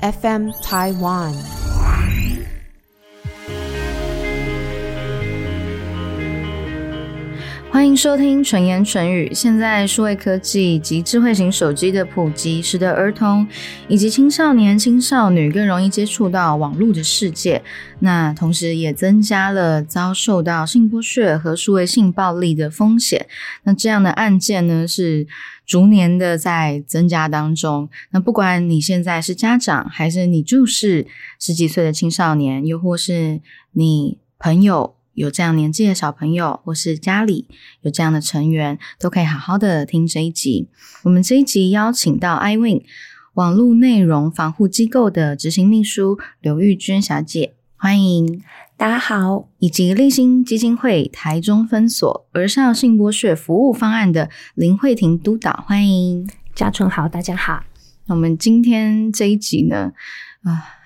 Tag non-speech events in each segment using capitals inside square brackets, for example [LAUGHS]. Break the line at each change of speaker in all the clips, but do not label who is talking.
FM Taiwan。
欢迎收听纯言纯语。现在数位科技及智慧型手机的普及，使得儿童以及青少年、青少女更容易接触到网络的世界。那同时也增加了遭受到性剥削和数位性暴力的风险。那这样的案件呢，是逐年的在增加当中。那不管你现在是家长，还是你就是十几岁的青少年，又或是你朋友。有这样年纪的小朋友，或是家里有这样的成员，都可以好好的听这一集。我们这一集邀请到 iWin 网络内容防护机构的执行秘书刘玉娟小姐，欢迎
大家好，
以及立新基金会台中分所儿少性剥削服务方案的林慧婷督导，欢迎
嘉春好，大家好。
我们今天这一集呢，啊，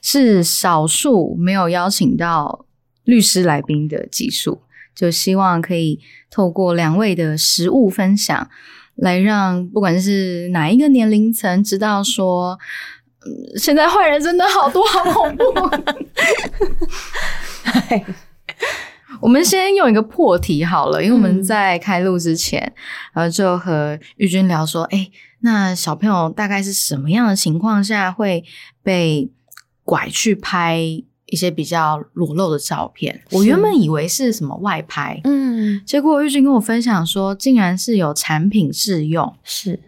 是少数没有邀请到。律师来宾的技术，就希望可以透过两位的实物分享，来让不管是哪一个年龄层知道说，现在坏人真的好多，好恐怖。[LAUGHS] 我们先用一个破题好了，因为我们在开录之前，然后就和玉君聊说，哎，那小朋友大概是什么样的情况下会被拐去拍？一些比较裸露的照片，我原本以为是什么外拍，嗯，结果玉君跟我分享说，竟然是有产品试用，
是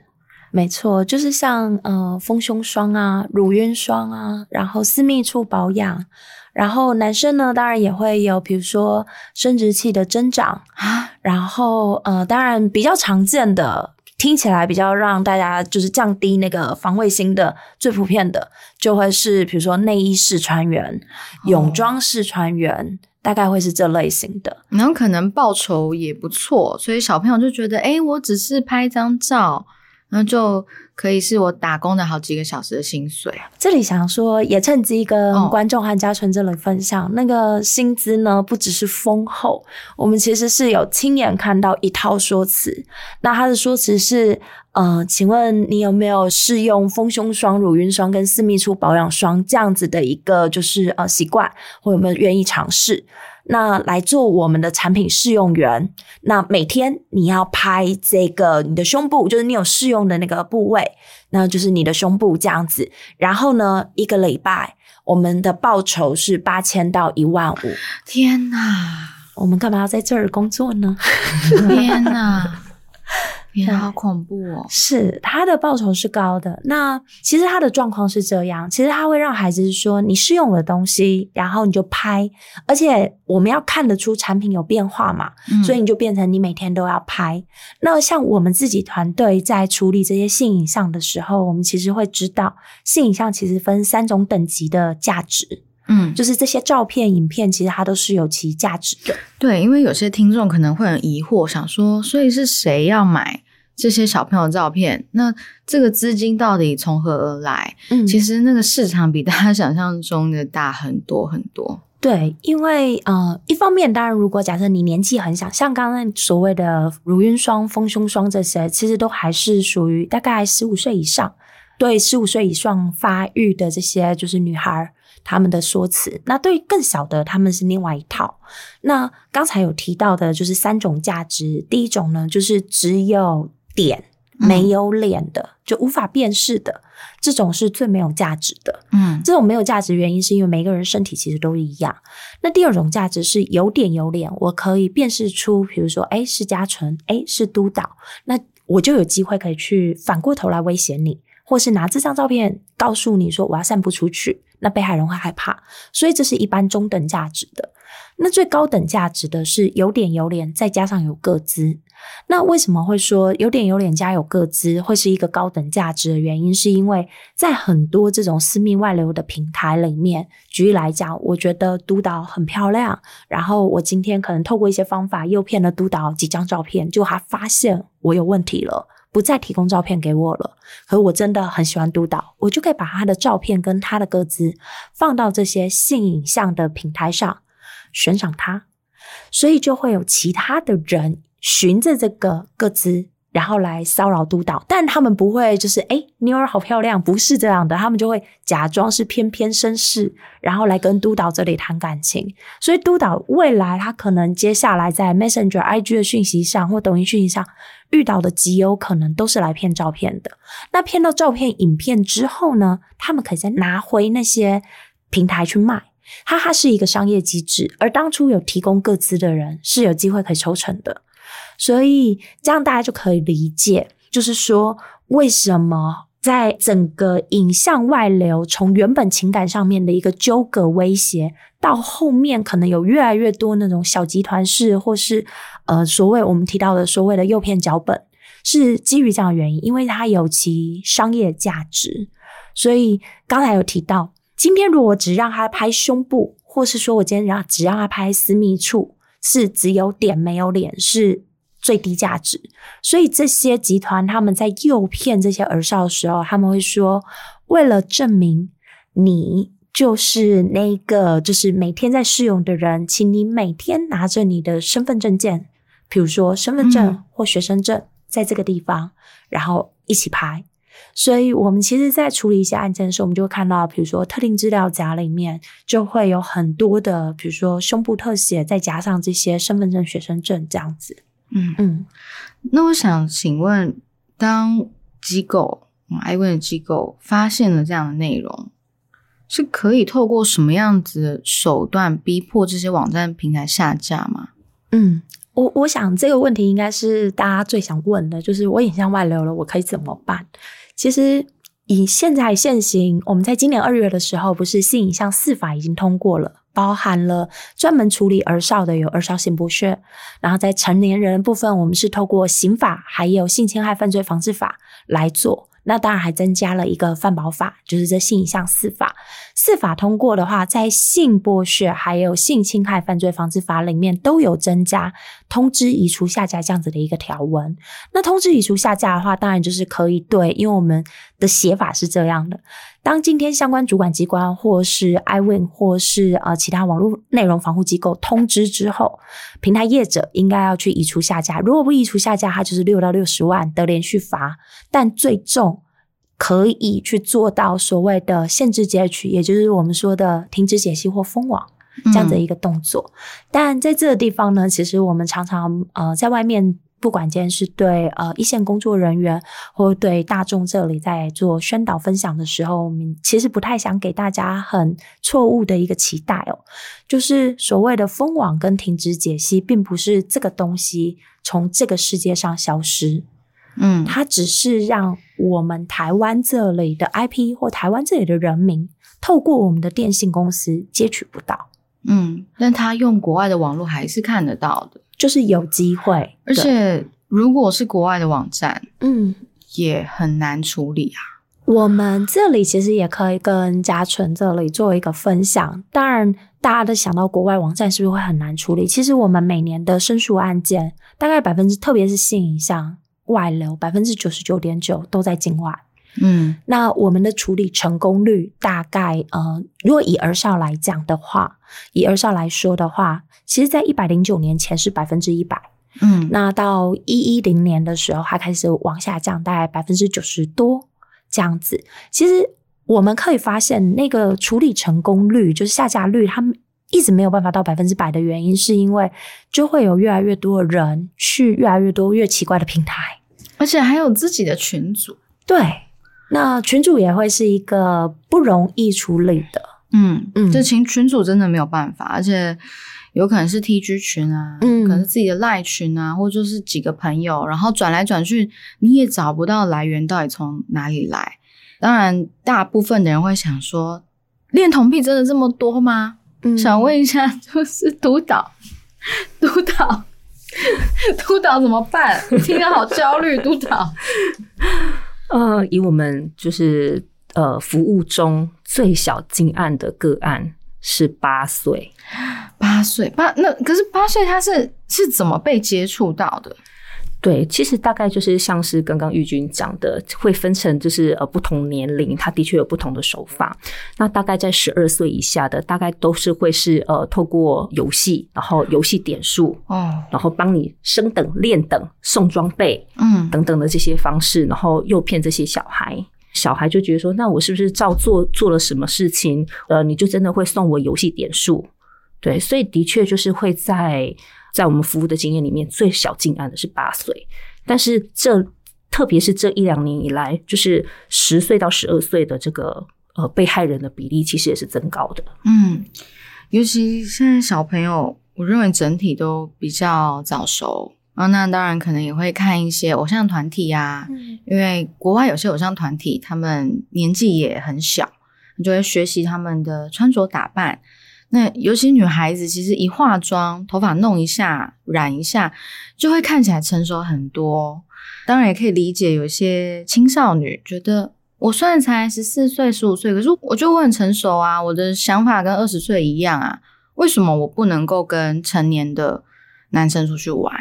没错，就是像呃丰胸霜啊、乳晕霜啊，然后私密处保养，然后男生呢，当然也会有，比如说生殖器的增长啊，然后呃，当然比较常见的。听起来比较让大家就是降低那个防卫心的，最普遍的就会是比如说内衣式穿员、泳装式穿员，大概会是这类型的。
然后可能报酬也不错，所以小朋友就觉得，哎，我只是拍张照，然后就。可以是我打工的好几个小时的薪水。
这里想说，也趁机跟观众和嘉纯这里分享，那个薪资呢，不只是丰厚，我们其实是有亲眼看到一套说辞。那他的说辞是，呃，请问你有没有试用丰胸霜、乳晕霜跟私密处保养霜这样子的一个就是呃习惯，或有没有愿意尝试？那来做我们的产品试用员，那每天你要拍这个你的胸部，就是你有试用的那个部位，那就是你的胸部这样子。然后呢，一个礼拜我们的报酬是八千到一万五。
天哪，
我们干嘛要在这儿工作呢？[LAUGHS]
天哪！好恐怖哦！
是他的报酬是高的。那其实他的状况是这样，其实他会让孩子说：“你试用我的东西，然后你就拍，而且我们要看得出产品有变化嘛，所以你就变成你每天都要拍。那像我们自己团队在处理这些性影像的时候，我们其实会知道，性影像其实分三种等级的价值。嗯，就是这些照片、影片，其实它都是有其价值的。
对，因为有些听众可能会很疑惑，想说，所以是谁要买？这些小朋友照片，那这个资金到底从何而来？嗯，其实那个市场比大家想象中的大很多很多。
对，因为呃，一方面，当然，如果假设你年纪很小，像刚刚所谓的乳晕霜、丰胸霜这些，其实都还是属于大概十五岁以上，对十五岁以上发育的这些就是女孩他们的说辞。那对于更小的，他们是另外一套。那刚才有提到的就是三种价值，第一种呢，就是只有。点没有脸的，就无法辨识的，这种是最没有价值的。嗯，这种没有价值原因是因为每个人身体其实都一样。那第二种价值是有点有脸，我可以辨识出，比如说，哎，是嘉纯，哎，是督导，那我就有机会可以去反过头来威胁你，或是拿这张照片告诉你说我要散布出去，那被害人会害怕。所以这是一般中等价值的。那最高等价值的是有点有脸，再加上有个资。那为什么会说有点有脸加有个资会是一个高等价值的原因？是因为在很多这种私密外流的平台里面，举例来讲，我觉得督导很漂亮，然后我今天可能透过一些方法诱骗了督导几张照片，就他发现我有问题了，不再提供照片给我了。可我真的很喜欢督导，我就可以把他的照片跟他的个资放到这些性影像的平台上。悬赏他，所以就会有其他的人循着这个个资然后来骚扰督导，但他们不会就是哎，妞儿好漂亮，不是这样的，他们就会假装是翩翩绅士，然后来跟督导这里谈感情。所以督导未来他可能接下来在 Messenger、IG 的讯息上或抖音讯息上遇到的极有可能都是来骗照片的。那骗到照片、影片之后呢，他们可以再拿回那些平台去卖。它它是一个商业机制，而当初有提供各资的人是有机会可以抽成的。所以这样大家就可以理解，就是说为什么在整个影像外流，从原本情感上面的一个纠葛威胁，到后面可能有越来越多那种小集团式，或是呃所谓我们提到的所谓的诱骗脚本，是基于这样的原因，因为它有其商业价值。所以刚才有提到，今天如果只让他拍胸部，或是说我今天让只让他拍私密处，是只有点没有脸，是。最低价值，所以这些集团他们在诱骗这些儿少的时候，他们会说，为了证明你就是那个就是每天在试用的人，请你每天拿着你的身份证件，比如说身份证或学生证，在这个地方，然后一起拍。所以我们其实，在处理一些案件的时候，我们就会看到，比如说特定资料夹里面就会有很多的，比如说胸部特写，再加上这些身份证、学生证这样子。
嗯嗯，那我想请问，当机构爱问的机构发现了这样的内容，是可以透过什么样子的手段逼迫这些网站平台下架吗？
嗯，我我想这个问题应该是大家最想问的，就是我影像外流了，我可以怎么办？其实以现在现行，我们在今年二月的时候，不是性影像四法已经通过了。包含了专门处理儿少的有儿少性剥削，然后在成年人部分，我们是透过刑法还有性侵害犯罪防治法来做。那当然还增加了一个犯保法，就是这性影像四法。四法通过的话，在性剥削还有性侵害犯罪防治法里面都有增加通知移除下架这样子的一个条文。那通知移除下架的话，当然就是可以对，因为我们的写法是这样的。当今天相关主管机关或是 iWin 或是呃其他网络内容防护机构通知之后，平台业者应该要去移除下架。如果不移除下架，它就是六到六十万的连续罚，但最重可以去做到所谓的限制截取，也就是我们说的停止解析或封网这样的一个动作。但在这个地方呢，其实我们常常呃在外面。不管今天是对呃一线工作人员，或对大众这里在做宣导分享的时候，我们其实不太想给大家很错误的一个期待哦，就是所谓的封网跟停止解析，并不是这个东西从这个世界上消失，嗯，它只是让我们台湾这里的 IP 或台湾这里的人民，透过我们的电信公司接取不到，
嗯，但他用国外的网络还是看得到的。
就是有机会，
而且如果是国外的网站，嗯，也很难处理啊。
我们这里其实也可以跟嘉纯这里做一个分享。当然，大家都想到国外网站是不是会很难处理？其实我们每年的申诉案件，大概百分之，特别是性影像外流，百分之九十九点九都在境外。嗯，那我们的处理成功率大概，呃，如果以儿少来讲的话，以儿少来说的话。其实，在一百零九年前是百分之一百，嗯，那到一一零年的时候，它开始往下降，大概百分之九十多这样子。其实我们可以发现，那个处理成功率，就是下架率，他们一直没有办法到百分之百的原因，是因为就会有越来越多的人去越来越多越奇怪的平台，
而且还有自己的群组。
对，那群主也会是一个不容易处理的。
嗯嗯，这群群主真的没有办法，而且。有可能是 T G 群啊，嗯，可能是自己的赖群啊，或者就是几个朋友，然后转来转去，你也找不到来源到底从哪里来。当然，大部分的人会想说，恋童癖真的这么多吗？想问一下，[LAUGHS] 就是督导，[LAUGHS] 督导，[LAUGHS] 督导怎么办？听得好焦虑，督导。
呃，以我们就是呃服务中最小金案的个案。是八岁，
八岁八那可是八岁他是是怎么被接触到的？
对，其实大概就是像是刚刚玉君讲的，会分成就是呃不同年龄，它的确有不同的手法。那大概在十二岁以下的，大概都是会是呃透过游戏，然后游戏点数
哦，
然后帮你升等、练等、送装备，
嗯
等等的这些方式，然后诱骗这些小孩。小孩就觉得说，那我是不是照做做了什么事情，呃，你就真的会送我游戏点数？对，所以的确就是会在在我们服务的经验里面，最小进案的是八岁，但是这特别是这一两年以来，就是十岁到十二岁的这个呃被害人的比例，其实也是增高的。
嗯，尤其现在小朋友，我认为整体都比较早熟啊。那当然可能也会看一些偶像团体啊，
嗯
因为国外有些偶像团体，他们年纪也很小，你就会学习他们的穿着打扮。那尤其女孩子，其实一化妆，头发弄一下、染一下，就会看起来成熟很多。当然也可以理解，有些青少女觉得，我虽然才十四岁、十五岁，可是我觉得我很成熟啊，我的想法跟二十岁一样啊，为什么我不能够跟成年的男生出去玩？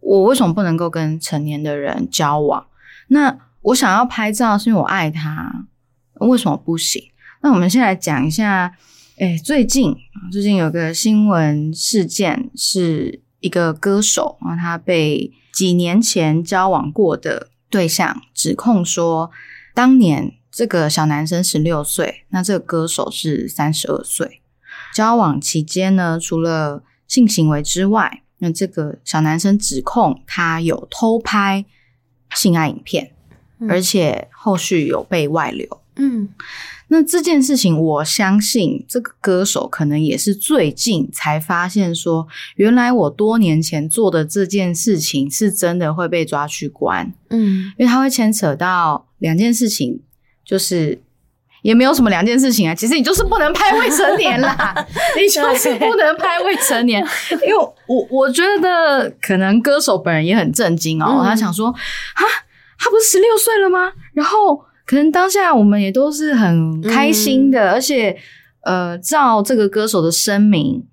我为什么不能够跟成年的人交往？那我想要拍照是因为我爱他，为什么不行？那我们先来讲一下，哎，最近啊最近有个新闻事件，是一个歌手啊，他被几年前交往过的对象指控说，当年这个小男生十六岁，那这个歌手是三十二岁，交往期间呢，除了性行为之外，那这个小男生指控他有偷拍性爱影片，
嗯。
而且后续有被外流。
嗯
那这件事情，我相信这个歌手可能也是最近才发现说，原来我多年前做的这件事情是真的会被抓去关，
嗯。
因为它会牵扯到两件事情，就是也没有什么两件事情啊，其实你就是不能拍未成年啦，[LAUGHS] 你就是不能拍未成年，因为我我觉得可能歌手本人也很震惊哦，
嗯。
他想说啊，他不是十六岁了吗？然后可能当下我们也都是很开心的，而且呃，照这个歌手的声明，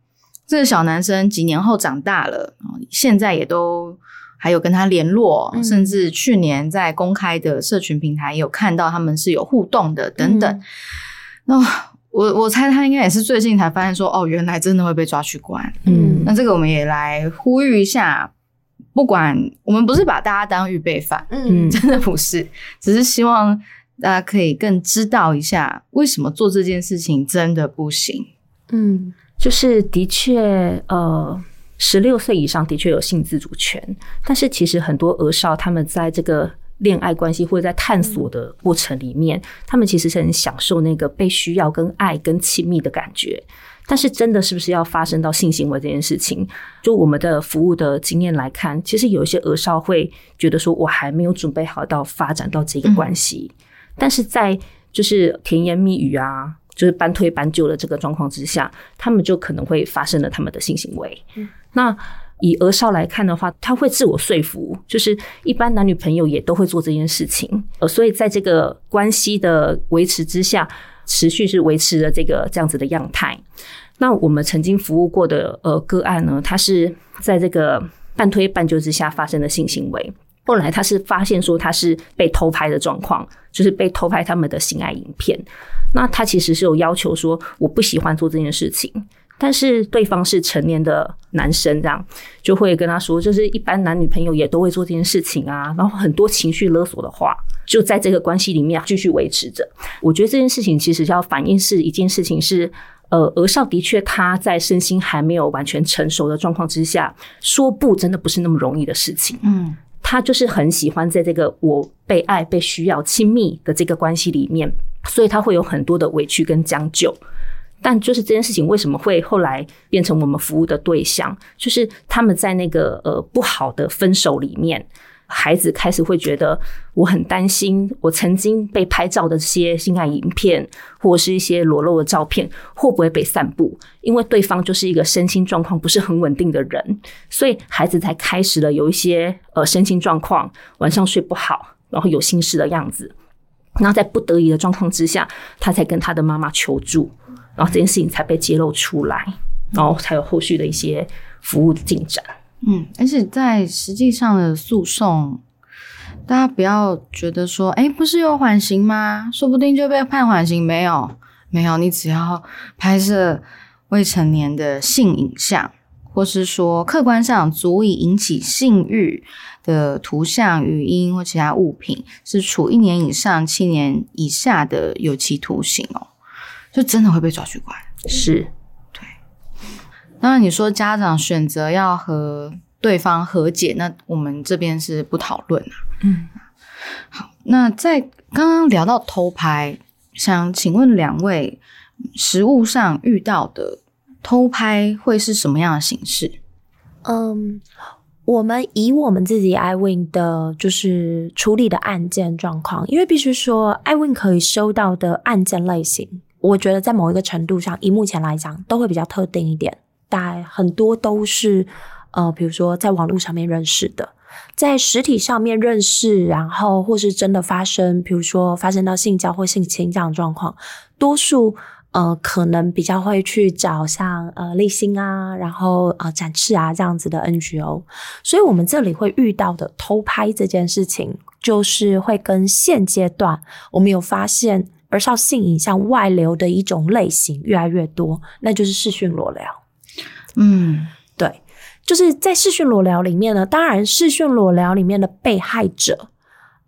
这个小男生几年后长大了，哦现在也都还有跟他联络，
嗯。
甚至去年在公开的社群平台也有看到他们是有互动的等等。
嗯。
那、我我猜他应该也是最近才发现说，哦，原来真的会被抓去关。
嗯。
那这个我们也来呼吁一下，不管我们不是把大家当预备犯，
嗯。
真的不是，只是希望大家可以更知道一下为什么做这件事情真的不行。
嗯
就是的确，呃，十六岁以上的确有性自主权，但是其实很多儿少他们在这个恋爱关系或者在探索的过程里面，他们其实是很享受那个被需要、跟爱、跟亲密的感觉。但是真的是不是要发生到性行为这件事情？就我们的服务的经验来看，其实有一些儿少会觉得说，我还没有准备好到发展到这个关系，但是在就是甜言蜜语啊，就是半推半就的这个状况之下，他们就可能会发生了他们的性行为。那以儿少来看的话，他会自我说服，就是一般男女朋友也都会做这件事情，呃，所以在这个关系的维持之下，持续是维持了这个这样子的样态。那我们曾经服务过的呃个案呢，他是在这个半推半就之下发生的性行为。后来他是发现说他是被偷拍的状况，就是被偷拍他们的性爱影片。那他其实是有要求说我不喜欢做这件事情，但是对方是成年的男生，这样就会跟他说，就是一般男女朋友也都会做这件事情啊，然后很多情绪勒索的话，就在这个关系里面继续维持着。我觉得这件事情其实要反映是一件事情是。呃，儿少的确他在身心还没有完全成熟的状况之下，说不真的不是那么容易的事情。
嗯
他就是很喜欢在这个我被爱、被需要、亲密的这个关系里面，所以他会有很多的委屈跟将就。但就是这件事情为什么会后来变成我们服务的对象？就是他们在那个呃不好的分手里面，孩子开始会觉得我很担心，我曾经被拍照的这些性爱影片或者是一些裸露的照片会不会被散布？因为对方就是一个身心状况不是很稳定的人，所以孩子才开始了有一些呃身心状况，晚上睡不好，然后有心事的样子。然后在不得已的状况之下，他才跟他的妈妈求助，然后这件事情才被揭露出来，然后才有后续的一些服务进展。
嗯，而且在实际上的诉讼，大家不要觉得说，哎，不是有缓刑吗？说不定就被判缓刑。没有，没有，你只要拍摄未成年的性影像，或是说客观上足以引起性欲的图像、语音或其他物品，是处一年以上七年以下的有期徒刑哦，就真的会被抓去关。
是。
当然，你说家长选择要和对方和解，那我们这边是不讨论啊。
嗯，
好，那在刚刚聊到偷拍，想请问两位，实物上遇到的偷拍会是什么样的形式？
嗯，我们以我们自己 iwin 的，就是处理的案件状况，因为必须说 iwin 可以收到的案件类型，我觉得在某一个程度上，以目前来讲，都会比较特定一点。大很多都是，呃，比如说在网络上面认识的，在实体上面认识，然后或是真的发生，比如说发生到性交或性侵这样的状况，多数呃可能比较会去找像呃立新啊，然后呃展翅啊这样子的 NGO，所以我们这里会遇到的偷拍这件事情，就是会跟现阶段我们有发现儿少性影像外流的一种类型越来越多，那就是视讯裸聊。
嗯，
对，就是在视讯裸聊里面呢。当然，视讯裸聊里面的被害者，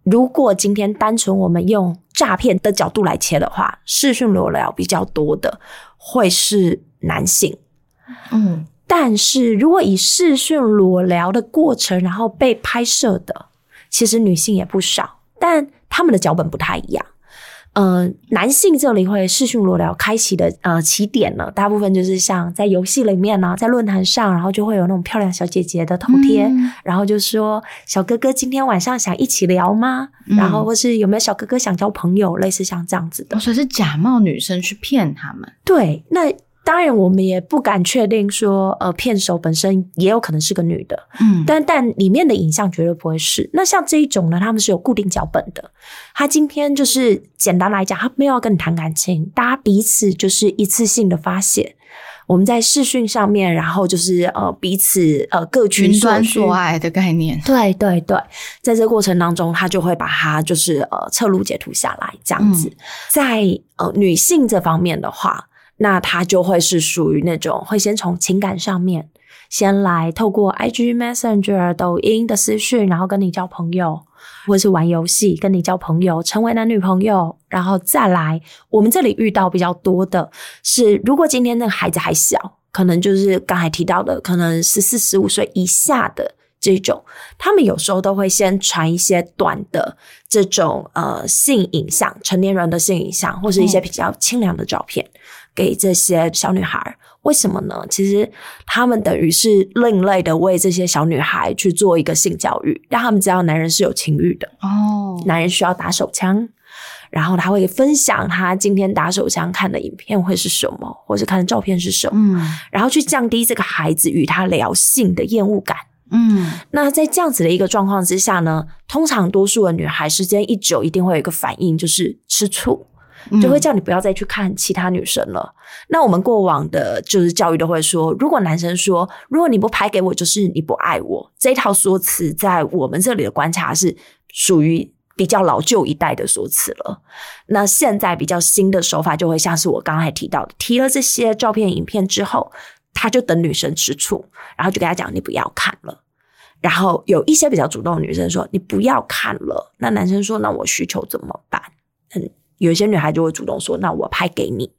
如果今天单纯我们用诈骗的角度来切的话，视讯裸聊比较多的会是男性。
嗯，
但是如果以视讯裸聊的过程，然后被拍摄的，其实女性也不少，但他们的脚本不太一样。呃，男性这里会视讯裸聊开启的呃起点呢，大部分就是像在游戏里面呢，在论坛上，然后就会有那种漂亮小姐姐的头贴，然后就说小哥哥今天晚上想一起聊吗？然后或是有没有小哥哥想交朋友，类似像这样子的，
所以是假冒女生去骗他们。
对，那。当然，我们也不敢确定说，呃，骗手本身也有可能是个女的，
嗯，
但但里面的影像绝对不会是。那像这一种呢，他们是有固定脚本的。他今天就是简单来讲，他没有要跟你谈感情，大家彼此就是一次性的发泄。我们在视讯上面，然后就是呃彼此呃各取所需
做爱的概念。
对对对，在这个过程当中，他就会把它就是呃侧录截图下来，这样子。在呃女性这方面的话。那他就会是属于那种会先从情感上面先来透过 IG Messenger、抖音的私讯，然后跟你交朋友，或者是玩游戏跟你交朋友，成为男女朋友，然后再来。我们这里遇到比较多的是，如果今天那个孩子还小，可能就是刚才提到的，可能是四、十五岁以下的这种，他们有时候都会先传一些短的这种呃性影像，成年人的性影像，或是一些比较清凉的照片。给这些小女孩，为什么呢？其实他们等于是另类的为这些小女孩去做一个性教育，让他们知道男人是有情欲的
哦，
男人需要打手枪，然后他会分享他今天打手枪看的影片会是什么，或者看的照片是什么，
嗯，
然后去降低这个孩子与他聊性的厌恶感，
嗯，
那在这样子的一个状况之下呢，通常多数的女孩时间一久，一定会有一个反应，就是吃醋。就会叫你不要再去看其他女生了。那我们过往的就是教育都会说，如果男生说如果你不拍给我，就是你不爱我，这套说辞在我们这里的观察是属于比较老旧一代的说辞了。那现在比较新的手法就会像是我刚才提到的，提了这些照片、影片之后，他就等女生吃醋，然后就跟他讲你不要看了。然后有一些比较主动的女生说你不要看了，那男生说那我需求怎么办？嗯。有些女孩就会主动说：“那我拍给你。”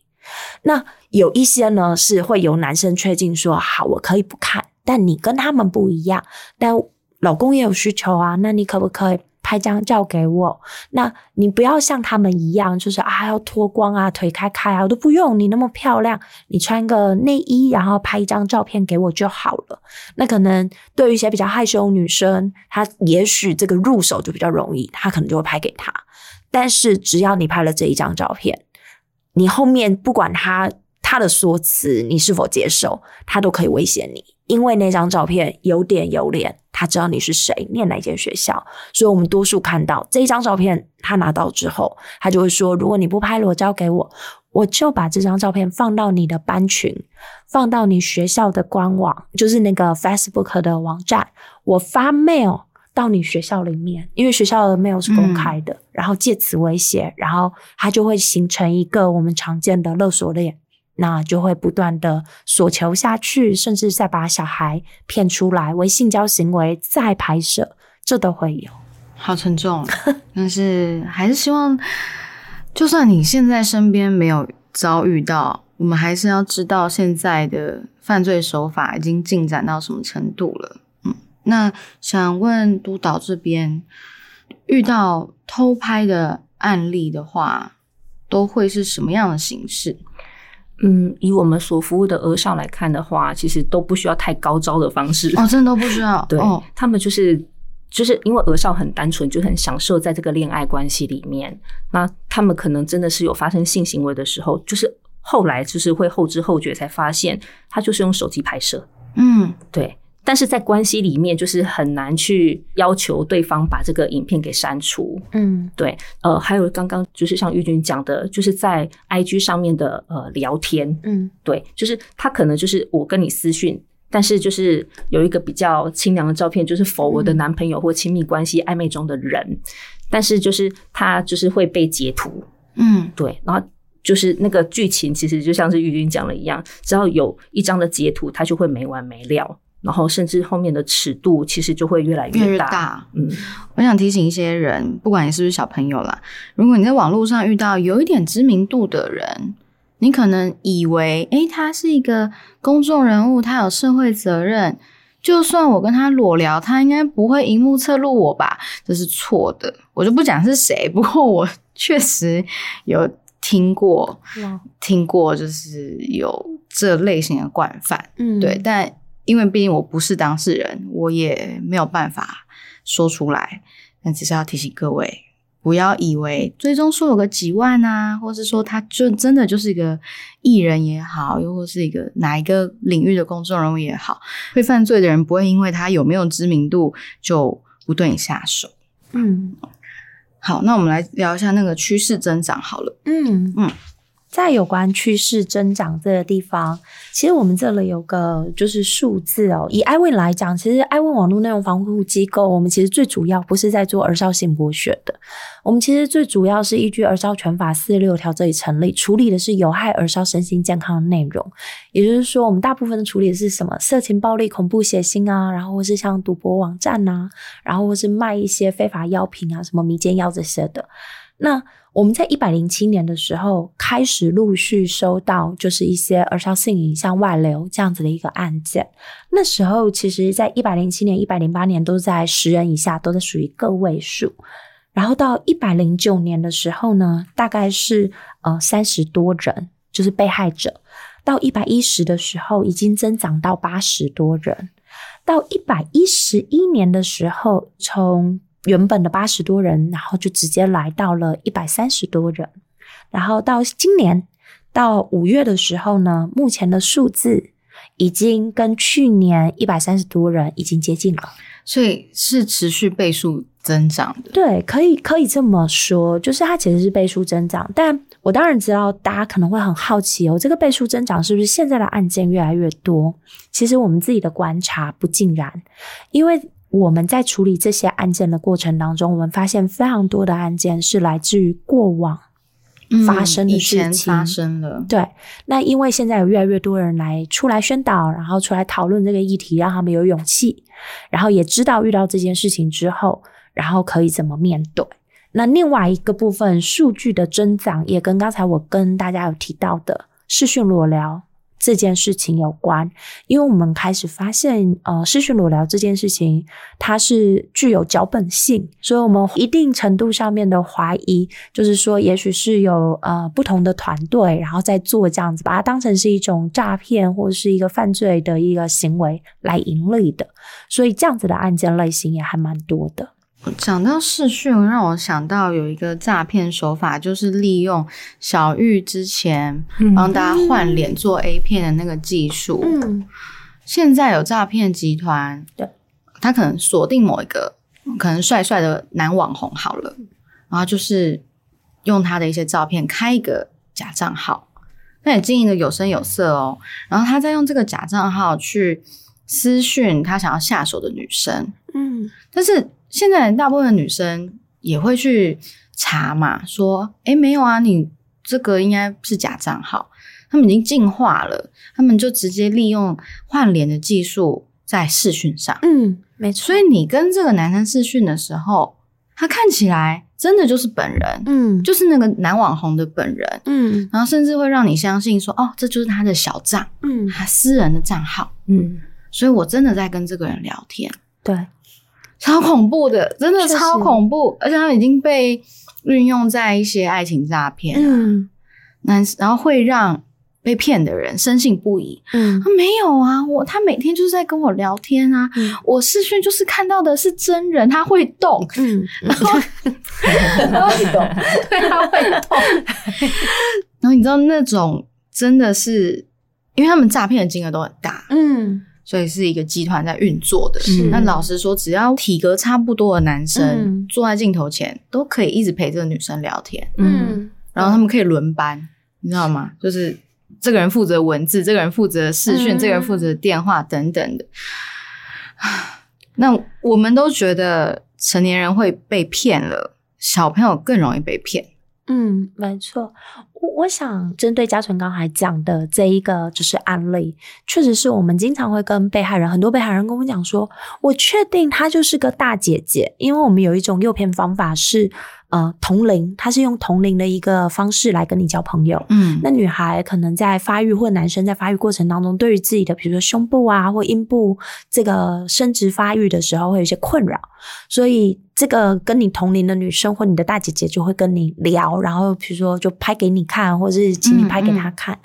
那有一些呢是会由男生确定说：“好，我可以不看，但你跟他们不一样。但老公也有需求啊，那你可不可以拍张照给我？那你不要像他们一样，就是啊要脱光啊，腿开开啊，我都不用你那么漂亮，你穿个内衣，然后拍一张照片给我就好了。那可能对于一些比较害羞女生，她也许这个入手就比较容易，她可能就会拍给他。”但是只要你拍了这一张照片，你后面不管他他的说辞你是否接受，他都可以威胁你，因为那张照片有点有脸，他知道你是谁，念哪间学校，所以我们多数看到这一张照片，他拿到之后，他就会说：如果你不拍裸照给我，我就把这张照片放到你的班群，放到你学校的官网，就是那个 Facebook 的网站，我发 mail 到你学校里面，因为学校的 mail 是公开的，然后借此威胁，然后它就会形成一个我们常见的勒索链，那就会不断的索求下去，甚至再把小孩骗出来为性交行为再拍摄，这都会有。
好沉重，[LAUGHS] 但是还是希望。就算你现在身边没有遭遇到，我们还是要知道现在的犯罪手法已经进展到什么程度了。嗯，那想问督导这边，遇到偷拍的案例的话，都会是什么样的形式？
嗯，以我们所服务的额少来看的话，其实都不需要太高招的方式
哦，真的都不需要。[LAUGHS]
对，他们就是。就是因为鹅少很单纯，就很享受在这个恋爱关系里面。那他们可能真的是有发生性行为的时候，就是后来就是会后知后觉才发现，他就是用手机拍摄。
嗯，
对。但是在关系里面，就是很难去要求对方把这个影片给删除。
嗯，
对。呃，还有刚刚就是像玉君讲的，就是在 IG 上面的呃聊天。
嗯，
对，就是他可能就是我跟你私讯。但是就是有一个比较清凉的照片，就是否我的男朋友或亲密关系暧昧中的人，但是就是他就是会被截图，
嗯，
对，然后就是那个剧情其实就像是玉君讲的一样，只要有一张的截图，他就会没完没了，然后甚至后面的尺度其实就会越来
越
大。
嗯，我想提醒一些人，不管你是不是小朋友啦，如果你在网络上遇到有一点知名度的人。你可能以为，诶，他是一个公众人物，他有社会责任，就算我跟他裸聊，他应该不会荧幕侧录我吧？这是错的。我就不讲是谁，不过我确实有听过，听过就是有这类型的惯犯，
嗯，
对。但因为毕竟我不是当事人，我也没有办法说出来。但只是要提醒各位。不要以为最终说有个几万啊，或是说他就真的就是一个艺人也好，又或是一个哪一个领域的公众人物也好，会犯罪的人不会因为他有没有知名度就不对你下手。
嗯，
好，那我们来聊一下那个趋势增长好了。
嗯
嗯。
在有关趋势增长这个地方，其实我们这里有个就是数字哦。以艾问来讲，其实艾问网络内容防护机构，我们其实最主要不是在做儿少性剥削的，我们其实最主要是依据儿少权法四十六条这里成立，处理的是有害儿少身心健康的内容。也就是说，我们大部分的处理的是什么？色情、暴力、恐怖、血腥啊，然后或是像赌博网站呐，然后或是卖一些非法药品啊，什么迷奸药这些的。那我们在一百零七年的时候开始陆续收到，就是一些儿少性影像外流这样子的一个案件。那时候其实，在一百零七年、一百零八年都在十人以下，都在属于个位数。然后到一百零九年的时候呢，大概是呃三十多人，就是被害者。到一百一十的时候，已经增长到八十多人。到一百一十一年的时候，从原本的八十多人，然后就直接来到了一百三十多人，然后到今年到五月的时候呢，目前的数字已经跟去年一百三十多人已经接近了，
所以是持续倍数增长的。
对，可以可以这么说，就是它其实是倍数增长。但我当然知道大家可能会很好奇哦，这个倍数增长是不是现在的案件越来越多？其实我们自己的观察不尽然，因为。我们在处理这些案件的过程当中，我们发现非常多的案件是来自于过往发生的事情
发生了。
对，那因为现在有越来越多人来出来宣导，然后出来讨论这个议题，让他们有勇气，然后也知道遇到这件事情之后，然后可以怎么面对。那另外一个部分，数据的增长也跟刚才我跟大家有提到的视讯裸聊。这件事情有关，因为我们开始发现，呃，视讯裸聊这件事情，它是具有脚本性，所以我们一定程度上面的怀疑，就是说，也许是有呃不同的团队，然后在做这样子，把它当成是一种诈骗或者是一个犯罪的一个行为来盈利的，所以这样子的案件类型也还蛮多的。
讲到视讯，让我想到有一个诈骗手法，就是利用小玉之前帮大家换脸做 A 片的那个技术。
嗯，
现在有诈骗集团，
对，
他可能锁定某一个可能帅帅的男网红好了，然后就是用他的一些照片开一个假账号，那也经营的有声有色哦。然后他再用这个假账号去私讯他想要下手的女生，
嗯。
但是现在大部分的女生也会去查嘛，说，诶没有啊，你这个应该是假账号。他们已经进化了，他们就直接利用换脸的技术在视讯上。
嗯，没错。
所以你跟这个男生视讯的时候，他看起来真的就是本人，
嗯
就是那个男网红的本人，
嗯
然后甚至会让你相信说，哦，这就是他的小账，
嗯，
他私人的账号。
嗯，
所以我真的在跟这个人聊天，
对，
超恐怖的，真的超恐怖，而且他们已经被运用在一些爱情诈骗、啊，
嗯。
那然后会让被骗的人深信不疑。
嗯。
啊没有啊，我他每天就是在跟我聊天啊，
嗯。
我视讯就是看到的是真人，他会动，
嗯。[LAUGHS]
然后他会动，对，他会动。[LAUGHS] 然后你知道那种真的是，因为他们诈骗的金额都很大，
嗯
所以是一个集团在运作的。
是
那老实说，只要体格差不多的男生、
嗯
坐在镜头前，都可以一直陪这个女生聊天，
嗯，
嗯
然后他们可以轮班，你知道吗？就是这个人负责文字，这个人负责视讯，
嗯
这个人负责电话等等的。[SIGHS] 那我们都觉得成年人会被骗了，小朋友更容易被骗。
嗯，没错。我我想针对嘉纯刚才讲的这一个就是案例，确实是我们经常会跟被害人，很多被害人跟我讲说，我确定她就是个大姐姐，因为我们有一种诱骗方法是，呃，同龄，他是用同龄的一个方式来跟你交朋友。
嗯
那女孩可能在发育，或男生在发育过程当中，对于自己的比如说胸部啊或阴部这个生殖发育的时候，会有一些困扰，所以这个跟你同龄的女生或你的大姐姐就会跟你聊，然后比如说就拍给你看，或者是请你拍给她看，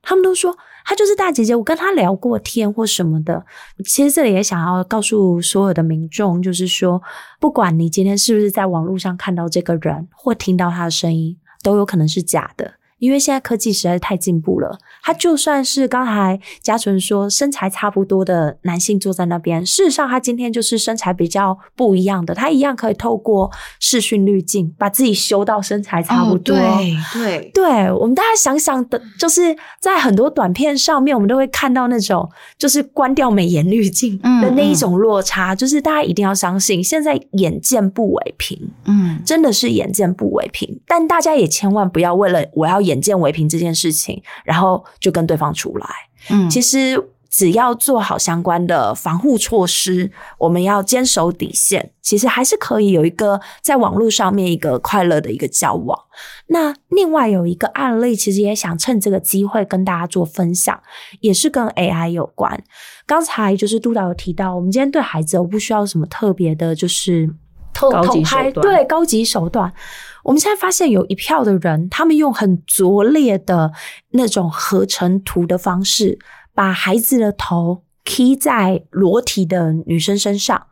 他们都说。她就是大姐姐，我跟她聊过天或什么的。其实这里也想要告诉所有的民众，就是说，不管你今天是不是在网络上看到这个人或听到他的声音，都有可能是假的。因为现在科技实在是太进步了，他就算是刚才嘉纯说身材差不多的男性坐在那边，事实上他今天就是身材比较不一样的，他一样可以透过视讯滤镜把自己修到身材差不多。
哦、对对
对我们大家想想的，就是在很多短片上面，我们都会看到那种就是关掉美颜滤镜的那一种落差，嗯、就是大家一定要相信，现在眼见不为凭，
嗯，
真的是眼见不为凭。但大家也千万不要为了我要眼见为凭这件事情，然后就跟对方出来。
嗯，
其实只要做好相关的防护措施，我们要坚守底线，其实还是可以有一个在网络上面一个快乐的一个交往。那另外有一个案例，其实也想趁这个机会跟大家做分享，也是跟 AI 有关。刚才就是督导有提到，我们今天对孩子，我不需要什么特别的，就是偷
高级
偷拍，对高级手段。我们现在发现有一票的人，他们用很拙劣的那种合成图的方式，把孩子的头 k 在裸体的女生身上。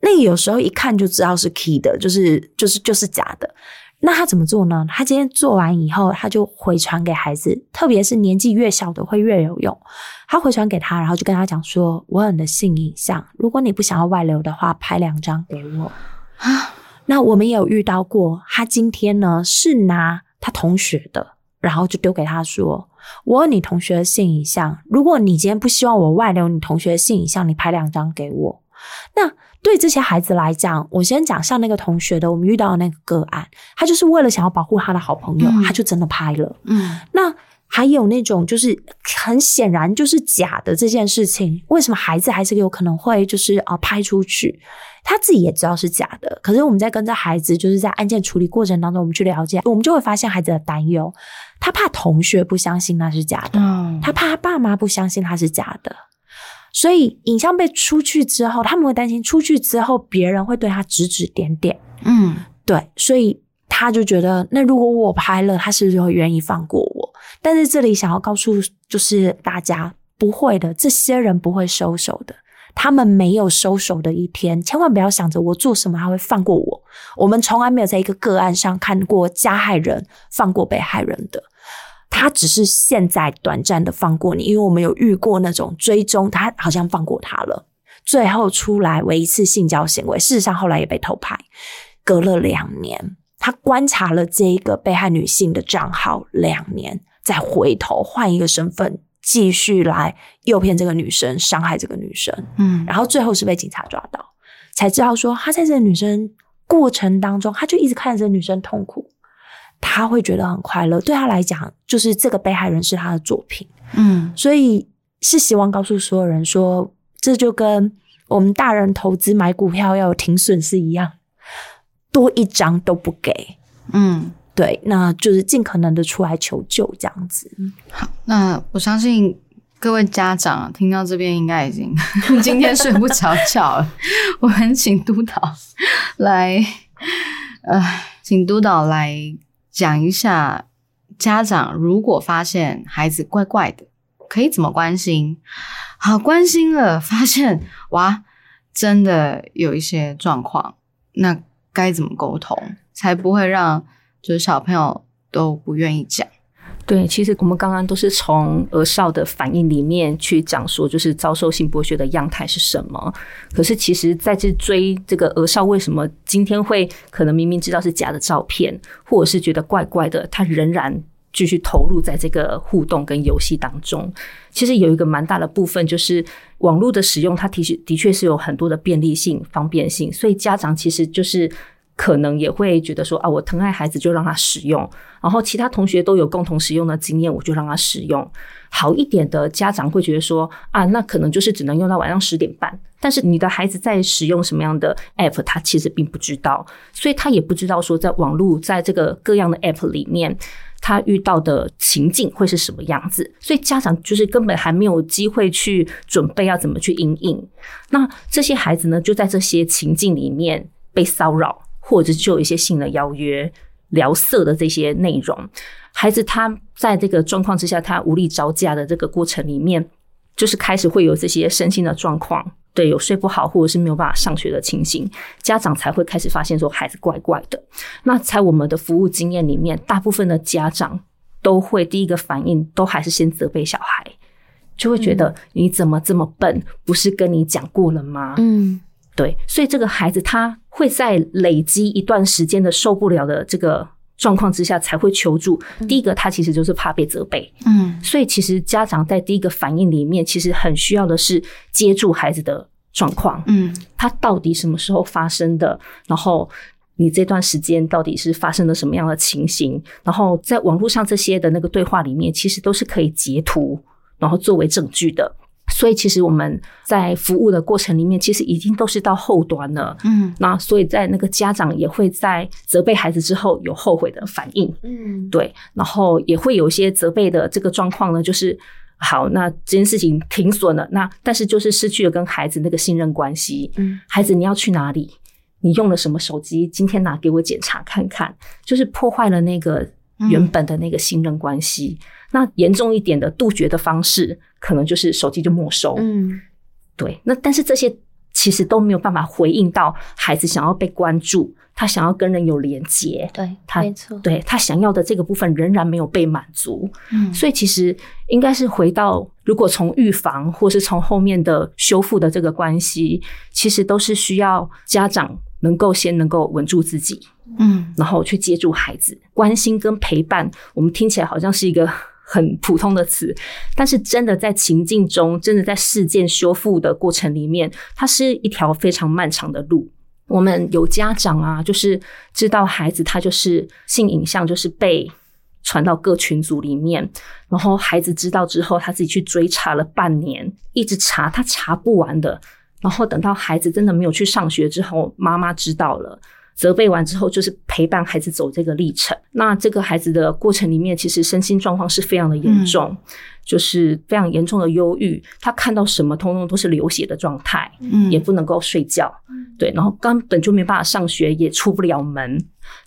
那个有时候一看就知道是 k 的，就是就是就是假的。那他怎么做呢？他今天做完以后，他就回传给孩子，特别是年纪越小的会越有用。他回传给他，然后就跟他讲说：“我有你的性影像，如果你不想要外流的话，拍两张给我。”
啊，
那我们也有遇到过，他今天呢是拿他同学的，然后就丢给他说：“我有你同学的性影像，如果你今天不希望我外流你同学的性影像，你拍两张给我。”那对这些孩子来讲，我先讲像那个同学的，我们遇到的那个个案，他就是为了想要保护他的好朋友，
嗯
他就真的拍了。
嗯
那还有那种就是很显然就是假的这件事情，为什么孩子还是有可能会就是啊、呃拍出去？他自己也知道是假的，可是我们在跟着孩子就是在案件处理过程当中，我们去了解，我们就会发现孩子的担忧，他怕同学不相信那是假的，
哦，
他怕他爸妈不相信他是假的。所以影像被出去之后，他们会担心出去之后别人会对他指指点点，
嗯
对，所以他就觉得，那如果我拍了，他是不是会愿意放过我？但是这里想要告诉就是大家，不会的，这些人不会收手的，他们没有收手的一天，千万不要想着我做什么他会放过我。我们从来没有在一个个案上看过加害人放过被害人的。他只是现在短暂的放过你，因为我们有遇过那种追踪，他好像放过他了，最后出来为一次性交行为，事实上后来也被偷拍，隔了两年，他观察了这一个被害女性的账号两年，再回头换一个身份继续来诱骗这个女生，伤害这个女生，
嗯
然后最后是被警察抓到，才知道说他在这个女生过程当中，他就一直看着这个女生痛苦，他会觉得很快乐。对他来讲，就是这个被害人是他的作品，
嗯
所以是希望告诉所有人说，这就跟我们大人投资买股票要有停损是一样，多一张都不给。
嗯。
对，那就是尽可能的出来求救这样子。
好那我相信各位家长听到这边应该已经今天睡不着觉了。[LAUGHS] 我们请督导来，呃，请督导来讲一下，家长如果发现孩子怪怪的，可以怎么关心？好，关心了，发现哇，真的有一些状况，那该怎么沟通，才不会让就是小朋友都不愿意讲？
对，其实我们刚刚都是从儿少的反应里面去讲说，就是遭受性剥削的样态是什么。可是其实在这追这个儿少为什么今天会可能明明知道是假的照片，或者是觉得怪怪的，他仍然继续投入在这个互动跟游戏当中。其实有一个蛮大的部分就是网络的使用，它的确的确是有很多的便利性、方便性，所以家长其实就是。可能也会觉得说啊，我疼爱孩子就让他使用，然后其他同学都有共同使用的经验，我就让他使用。好一点的家长会觉得说啊，那可能就是只能用到晚上十点半，但是你的孩子在使用什么样的 app，他其实并不知道，所以他也不知道说在网络在这个各样的 app 里面。他遇到的情境会是什么样子？所以家长就是根本还没有机会去准备要怎么去应应。那这些孩子呢，就在这些情境里面被骚扰，或者就有一些性的邀约、聊色的这些内容。孩子他在这个状况之下，他无力招架的这个过程里面，就是开始会有这些身心的状况，对，有睡不好或者是没有办法上学的情形，家长才会开始发现说孩子怪怪的。那在我们的服务经验里面，大部分的家长都会第一个反应都还是先责备小孩，就会觉得你怎么这么笨？不是跟你讲过了吗？
嗯
对，所以这个孩子他会在累积一段时间的受不了的这个状况之下才会求助。第一个，他其实就是怕被责备，
嗯
所以其实家长在第一个反应里面，其实很需要的是接住孩子的状况，
嗯
他到底什么时候发生的，然后。你这段时间到底是发生了什么样的情形？然后在网络上这些的那个对话里面，其实都是可以截图，然后作为证据的。所以其实我们在服务的过程里面，其实已经都是到后端了。
嗯
那所以在那个家长也会在责备孩子之后有后悔的反应，
嗯
对，然后也会有一些责备的这个状况呢，就是好，那这件事情停损了，那但是就是失去了跟孩子那个信任关系。
嗯
孩子，你要去哪里？你用了什么手机？今天拿给我检查看看，就是破坏了那个原本的那个信任关系。那严重一点的杜绝的方式，可能就是手机就没收。
嗯
对，那但是这些其实都没有办法回应到孩子想要被关注，他想要跟人有连接，
对，
他
没错，
对他想要的这个部分仍然没有被满足。
嗯
所以其实应该是回到，如果从预防或是从后面的修复的这个关系，其实都是需要家长能够先能够稳住自己，
嗯
然后去接住孩子，关心跟陪伴。我们听起来好像是一个很普通的词，但是真的在情境中，真的在事件修复的过程里面，它是一条非常漫长的路。我们有家长啊，就是知道孩子他就是性影像，就是被传到各群组里面，然后孩子知道之后，他自己去追查了半年，一直查，他查不完的。然后等到孩子真的没有去上学之后，妈妈知道了。责备完之后，就是陪伴孩子走这个历程。那这个孩子的过程里面，其实身心状况是非常的严重，就是非常严重的忧郁。他看到什么，通通都是流血的状态，
嗯
也不能够睡觉，对，然后根本就没办法上学，也出不了门。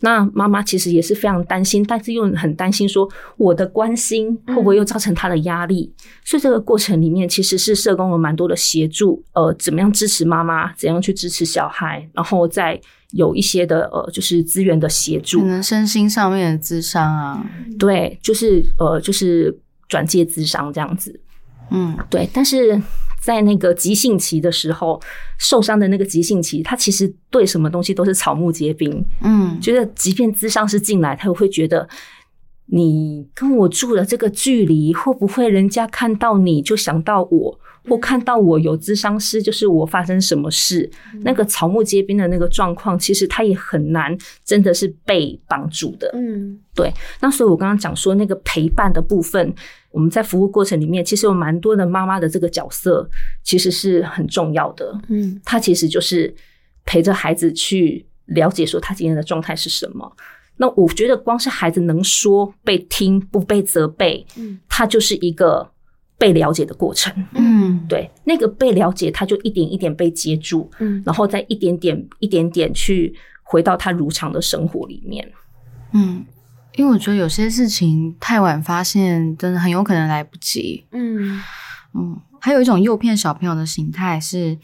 那妈妈其实也是非常担心，但是又很担心说我的关心会不会又造成他的压力。所以这个过程里面，其实是社工有蛮多的协助，呃，怎么样支持妈妈，怎样去支持小孩，然后再有一些的呃，就是资源的协助
可。能身心上面的智商啊，
对，就是呃，就是转介智商这样子。
嗯
对，但是在那个急性期的时候受伤的那个急性期，他其实对什么东西都是草木皆兵。
嗯，
觉得即便咨商师进来，他也会觉得你跟我住的这个距离，会不会人家看到你就想到我，或看到我有咨商师，就是我发生什么事，那个草木皆兵的那个状况，其实他也很难真的是被帮助的。
嗯
对，那所以我刚刚讲说那个陪伴的部分，我们在服务过程里面，其实有蛮多的妈妈的这个角色，其实是很重要的。
嗯
她其实就是陪着孩子去了解说他今天的状态是什么。那我觉得光是孩子能说、被听、不被责备，
嗯
他就是一个被了解的过程。
嗯，
对，那个被了解，他就一点一点被接住，
嗯。
然后再一点点、一点点去回到他如常的生活里面。
嗯，因为我觉得有些事情太晚发现，真的很有可能来不及。
嗯。
嗯，还有一种诱骗小朋友的形态是，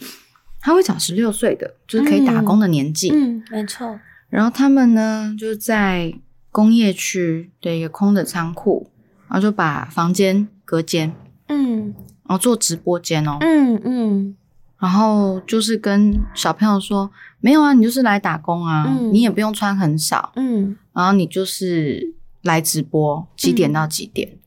他会讲十六岁的，就是可以打工的年纪，
嗯，没错，
然后他们呢就在工业区的一个空的仓库，然后就把房间隔间，
嗯。
然后做直播间哦，
嗯嗯。
然后就是跟小朋友说，没有啊，你就是来打工啊，
嗯。
你也不用穿很少，
嗯。
然后你就是来直播几点到几点，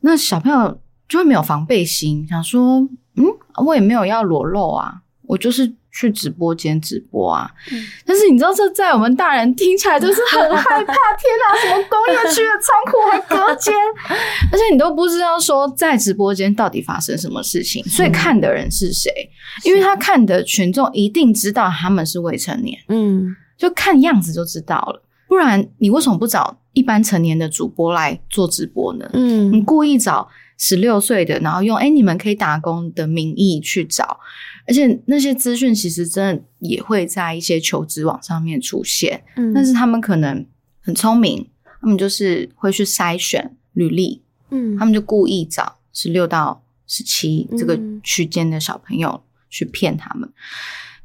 那小朋友就会没有防备心，想说，嗯，我也没有要裸露啊，我就是去直播间直播啊。
嗯
但是你知道，这在我们大人听起来就是很害怕，天哪，什么工业区的仓库还隔间，[LAUGHS] 而且你都不知道说在直播间到底发生什么事情，所以看的人是谁，因为他看的群众一定知道他们是未成年。
嗯
就看样子就知道了。不然你为什么不找一般成年的主播来做直播呢？嗯你
嗯
故意找十六岁的，然后用“哎、你们可以打工”的名义去找，而且那些资讯其实真的也会在一些求职网上面出现，
嗯，
但是他们可能很聪明，他们就是会去筛选履历，
嗯
他们就故意找十六到十七这个
嗯
区间的小朋友去骗他们，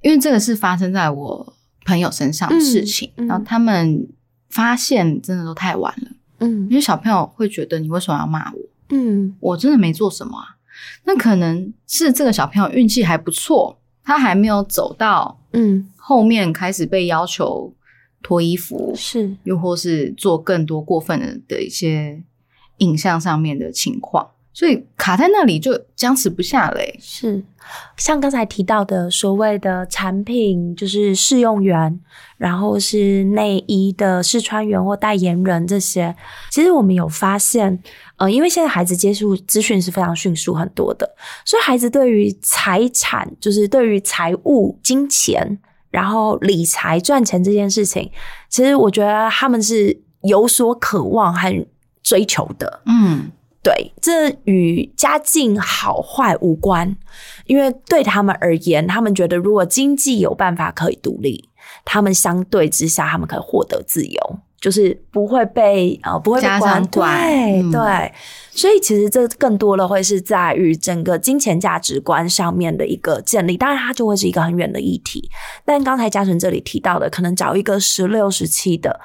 因为这个是发生在我朋友身上的事情，
嗯嗯
然后他们发现真的都太晚了，
嗯
因为小朋友会觉得你为什么要骂我？
嗯
我真的没做什么啊，那可能是这个小朋友运气还不错，他还没有走到
嗯。
后面开始被要求脱衣服，
是
又或是做更多过分的的一些影像上面的情况，所以卡在那里就僵持不下嘞、
是，像刚才提到的所谓的产品，就是试用员，然后是内衣的试穿员或代言人这些，其实我们有发现，呃，因为现在孩子接触资讯是非常迅速很多的，所以孩子对于财产，就是对于财务、金钱，然后理财、赚钱这件事情，其实我觉得他们是有所渴望和追求的。
嗯
对，这与家境好坏无关，因为对他们而言，他们觉得如果经济有办法可以独立，他们相对之下，他们可以获得自由，就是不会被呃不会被
家
管
长管
对、
嗯
对，所以其实这更多的会是在于整个金钱价值观上面的一个建立，当然它就会是一个很远的议题。但刚才嘉纯这里提到的，可能找一个十六、十七的。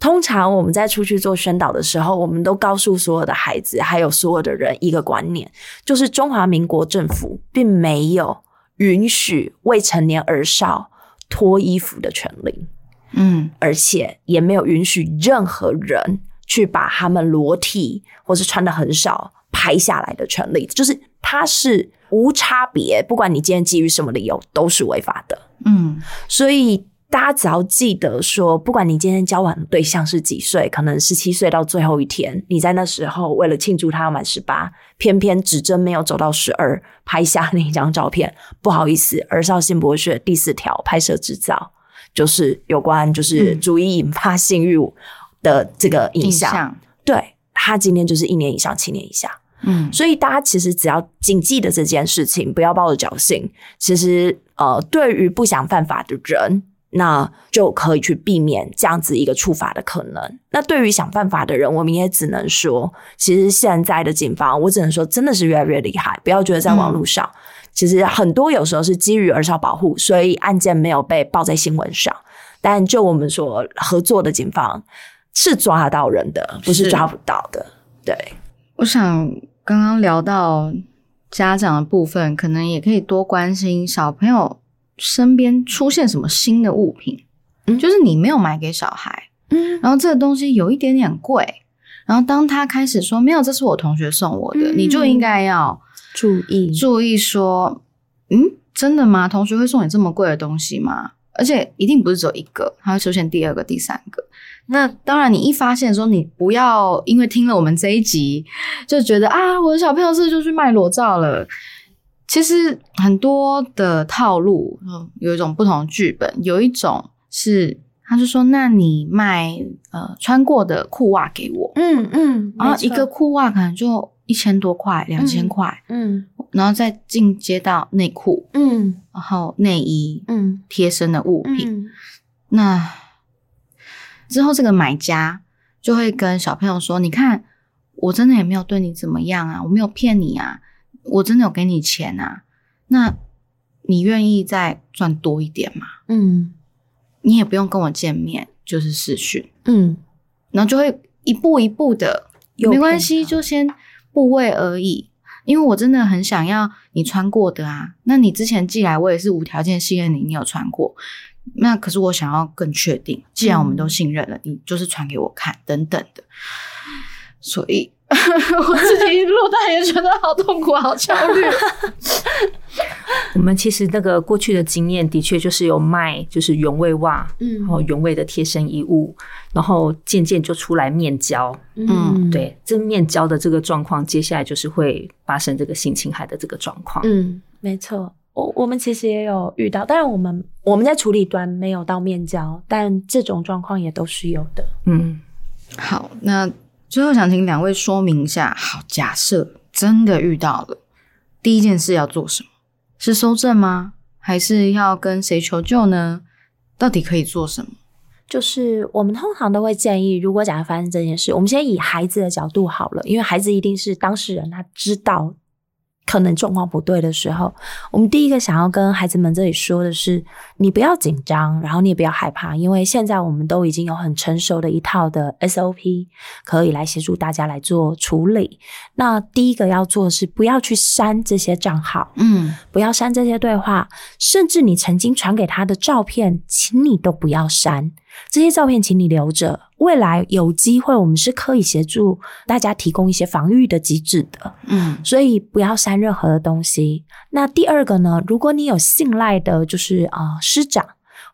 通常我们在出去做宣导的时候，我们都告诉所有的孩子，还有所有的人一个观念，就是中华民国政府并没有允许未成年儿少脱衣服的权利，
嗯
而且也没有允许任何人去把他们裸体或是穿的很少拍下来的权利，就是它是无差别，不管你今天基于什么理由，都是违法的。
嗯
所以大家只要记得说，不管你今天交往的对象是几岁，可能十七岁到最后一天，你在那时候为了庆祝他要满十八，偏偏指针没有走到十二，拍下那一张照片，不好意思，儿少性剥削第四条拍摄制造就是有关就是
嗯
足以引发性欲的这个影像，
像
对他今天就是一年以上七年以下。
嗯
所以大家其实只要谨记的这件事情，不要抱着侥幸。其实呃，对于不想犯法的人，那就可以去避免这样子一个处罚的可能。那对于想犯法的人，我们也只能说，其实现在的警方，我只能说真的是越来越厉害。不要觉得在网络上，其实很多有时候是基于儿少保护，所以案件没有被报在新闻上。但就我们所合作的警方是抓到人的，不是
是
抓不到的。对，
我想刚刚聊到家长的部分，可能也可以多关心小朋友身边出现什么新的物品，
嗯
就是你没有买给小孩，
嗯
然后这个东西有一点点贵，然后当他开始说没有，这是我同学送我的，
嗯
你就应该要
注意
注意说，嗯，真的吗？同学会送你这么贵的东西吗？而且一定不是只有一个，它会出现第二个、第三个。那当然，你一发现的时候，你不要因为听了我们这一集就觉得啊，我的小朋友是不是就去卖裸照了。其实很多的套路，嗯，有一种不同的剧本，有一种是他就说，那你卖呃穿过的裤袜给我，
嗯嗯，
然后一个裤袜可能就一千多块、两千块，
嗯。
然后再进阶到内裤，
嗯。
然后内衣、
嗯。
贴身的物品。
嗯。
那之后，这个买家就会跟小朋友说：“你看，我真的也没有对你怎么样啊，我没有骗你啊，我真的有给你钱啊。那你愿意再赚多一点吗？
嗯
你也不用跟我见面，就是视讯，
嗯，
然后就会一步一步的，
诱
没关系，就先部位而已。因为我真的很想要你穿过的啊，那你之前寄来，我也是无条件信任你，你有穿过。那可是我想要更确定，既然我们都信任了，你就是传给我看，等等的。所以 [LAUGHS] 我自己录到也觉得好痛苦，好焦虑。
我们其实那个过去的经验的确就是有卖，就是原味袜，
嗯
然后原味的贴身衣物，然后渐渐就出来面交。
嗯
对，这面交的这个状况，接下来就是会发生这个性侵害的这个状况。
嗯，没错。我我们其实也有遇到，当然我们我们在处理端没有到面交，但这种状况也都是有的。
嗯，
好，那最后想请两位说明一下。好，假设真的遇到了，第一件事要做什么？是搜证吗？还是要跟谁求救呢？到底可以做什么？
就是我们通常都会建议，如果假设发生这件事，我们先以孩子的角度好了，因为孩子一定是当事人，他知道可能状况不对的时候，我们第一个想要跟孩子们这里说的是，你不要紧张，然后你也不要害怕，因为现在我们都已经有很成熟的一套的 SOP 可以来协助大家来做处理。那第一个要做的是不要去删这些账号，
嗯
不要删这些对话，甚至你曾经传给他的照片，请你都不要删。这些照片，请你留着，未来有机会，我们是可以协助大家提供一些防御的机制的。
嗯
所以不要删任何的东西。那第二个呢，如果你有信赖的，就是呃师长，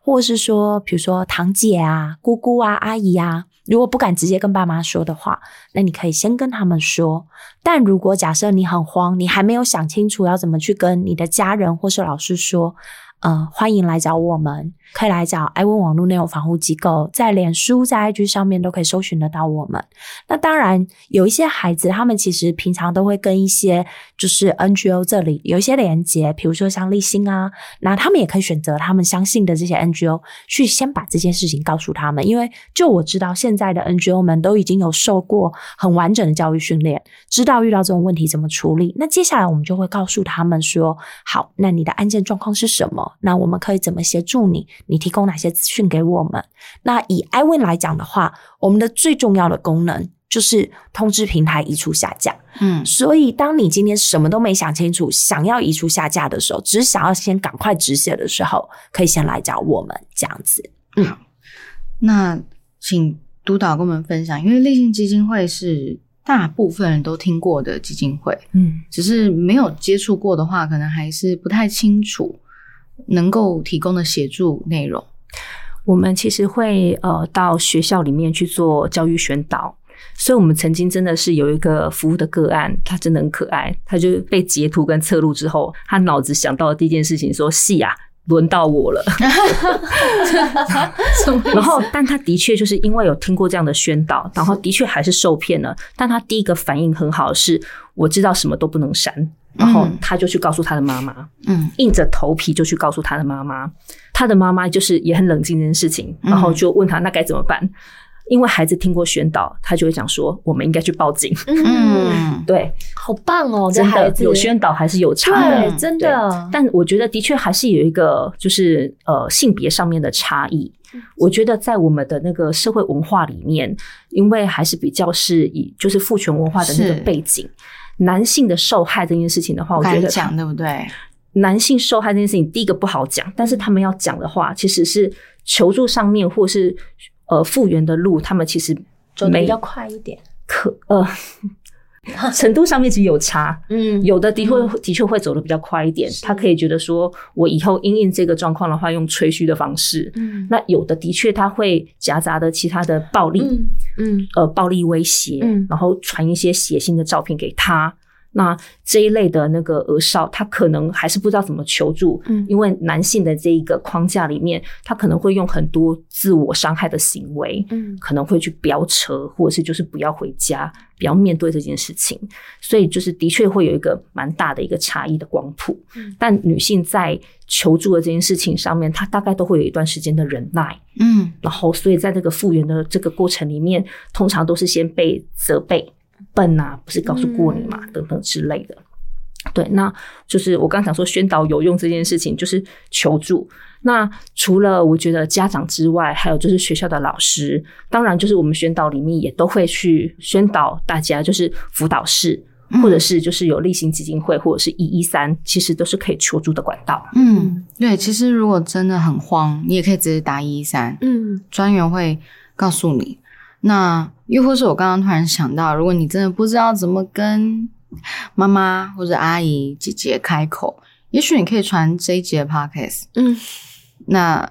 或者是说，比如说堂姐啊、姑姑啊、阿姨啊，如果不敢直接跟爸妈说的话，那你可以先跟他们说。但如果假设你很慌，你还没有想清楚要怎么去跟你的家人或是老师说，呃，欢迎来找我们，可以来找爱问网络内容防护机构，在脸书、在 IG 上面都可以搜寻得到我们。那当然，有一些孩子，他们其实平常都会跟一些就是 NGO 这里有一些连接，比如说像立新啊，那他们也可以选择他们相信的这些 NGO 去先把这件事情告诉他们，因为就我知道现在的 NGO 们都已经有受过很完整的教育训练，知道遇到这种问题怎么处理。那接下来我们就会告诉他们说，好，那你的案件状况是什么？那我们可以怎么协助你？你提供哪些资讯给我们？那以 iWin 来讲的话，我们的最重要的功能就是通知平台移除下架。
嗯
所以，当你今天什么都没想清楚，想要移除下架的时候，只是想要先赶快止血的时候，可以先来找我们这样子。
嗯那请督导跟我们分享，因为立信基金会是大部分人都听过的基金会，
嗯，
只是没有接触过的话，可能还是不太清楚能够提供的协助内容。
我们其实会呃到学校里面去做教育宣导。所以，我们曾经真的是有一个服务的个案，他真的很可爱。他就被截图跟侧录之后，他脑子想到的第一件事情说：“戏啊，轮到我了。[LAUGHS] ”然后，但他的确就是因为有听过这样的宣导，然后的确还是受骗了。但他第一个反应很好，是我知道什么都不能删，然后
嗯
他就去告诉他的妈妈，
嗯
硬着头皮就去告诉他的妈妈。他的妈妈就是也很冷静这件事情，
嗯
然后就问他那该怎么办。因为孩子听过宣导，他就会讲说我们应该去报警。
嗯
对，
好棒哦，这
真
孩子
的有宣导还是有差的。
对，真的。
但我觉得的确还是有一个就是呃性别上面的差异。我觉得在我们的那个社会文化里面，因为还是比较是以就是父权文化的那个背景，男性的受害这件事情的话，我觉得
讲对不对？
男性受害这件事情，第一个不好讲，但是他们要讲的话，其实是求助上面或是呃复原的路，他们其实
走的比较快一点，
可呃。[LAUGHS] 程度上面其实有差，
嗯，
有的的确的确会走的比较快一点，他可以觉得说，我以后因应这个状况的话，用吹嘘的方式，
嗯，
那有的的确他会夹杂的其他的暴力，
嗯，
呃，暴力威胁，
嗯，
然后传一些血腥的照片给他。那这一类的那个儿少，他可能还是不知道怎么求助，
嗯，
因为男性的这一个框架里面，他可能会用很多自我伤害的行为，
嗯，
可能会去飙车，或者是就是不要回家，不要面对这件事情，所以就是的确会有一个蛮大的一个差异的光谱。
嗯，
但女性在求助的这件事情上面，她大概都会有一段时间的忍耐，
嗯，
然后所以在这个复原的这个过程里面，通常都是先被责备。笨呐，不是告诉过你嘛？等等之类的。对，那就是我刚讲说宣导有用这件事情，就是求助。那除了我觉得家长之外，还有就是学校的老师，当然就是我们宣导里面也都会去宣导大家，就是辅导室，或者是就是有例行基金会，或者是一一三，其实都是可以求助的管道。
嗯，对，其实如果真的很慌，你也可以直接打一一三，
嗯，
专员会告诉你。那又或是我刚刚突然想到，如果你真的不知道怎么跟妈妈或者阿姨、姐姐开口，也许你可以传这一节 podcast。
嗯，
那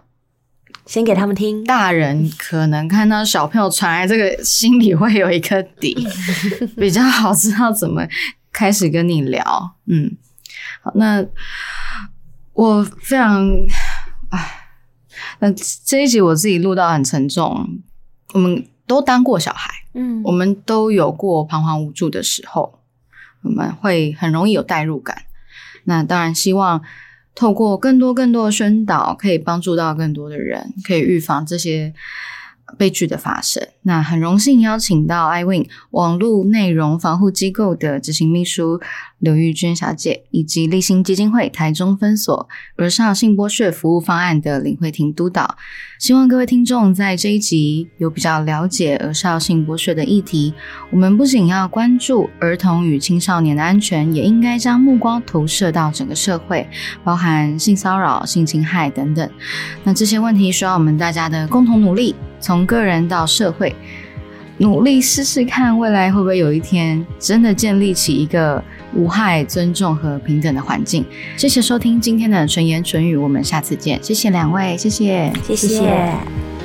先给他们听。
大人可能看到小朋友传来这个，心里会有一个底，[LAUGHS] 比较好知道怎么开始跟你聊。嗯，好，那我非常唉，那这一集我自己录到很沉重，我们。都当过小孩，
嗯，
我们都有过彷徨无助的时候，我们会很容易有代入感。那当然，希望透过更多更多的宣导，可以帮助到更多的人，可以预防这些。悲剧的发生，那很荣幸邀请到 iWin 网络内容防护机构的执行秘书刘玉娟小姐，以及立新基金会台中分所儿少性剥削服务方案的林慧婷督导。希望各位听众在这一集有比较了解儿少性剥削的议题。我们不仅要关注儿童与青少年的安全，也应该将目光投射到整个社会，包含性骚扰、性侵害等等。那这些问题需要我们大家的共同努力。从个人到社会，努力试试看，未来会不会有一天真的建立起一个无害、尊重和平等的环境？谢谢收听今天的纯言纯语，我们下次见。谢谢两位，谢谢，
谢谢。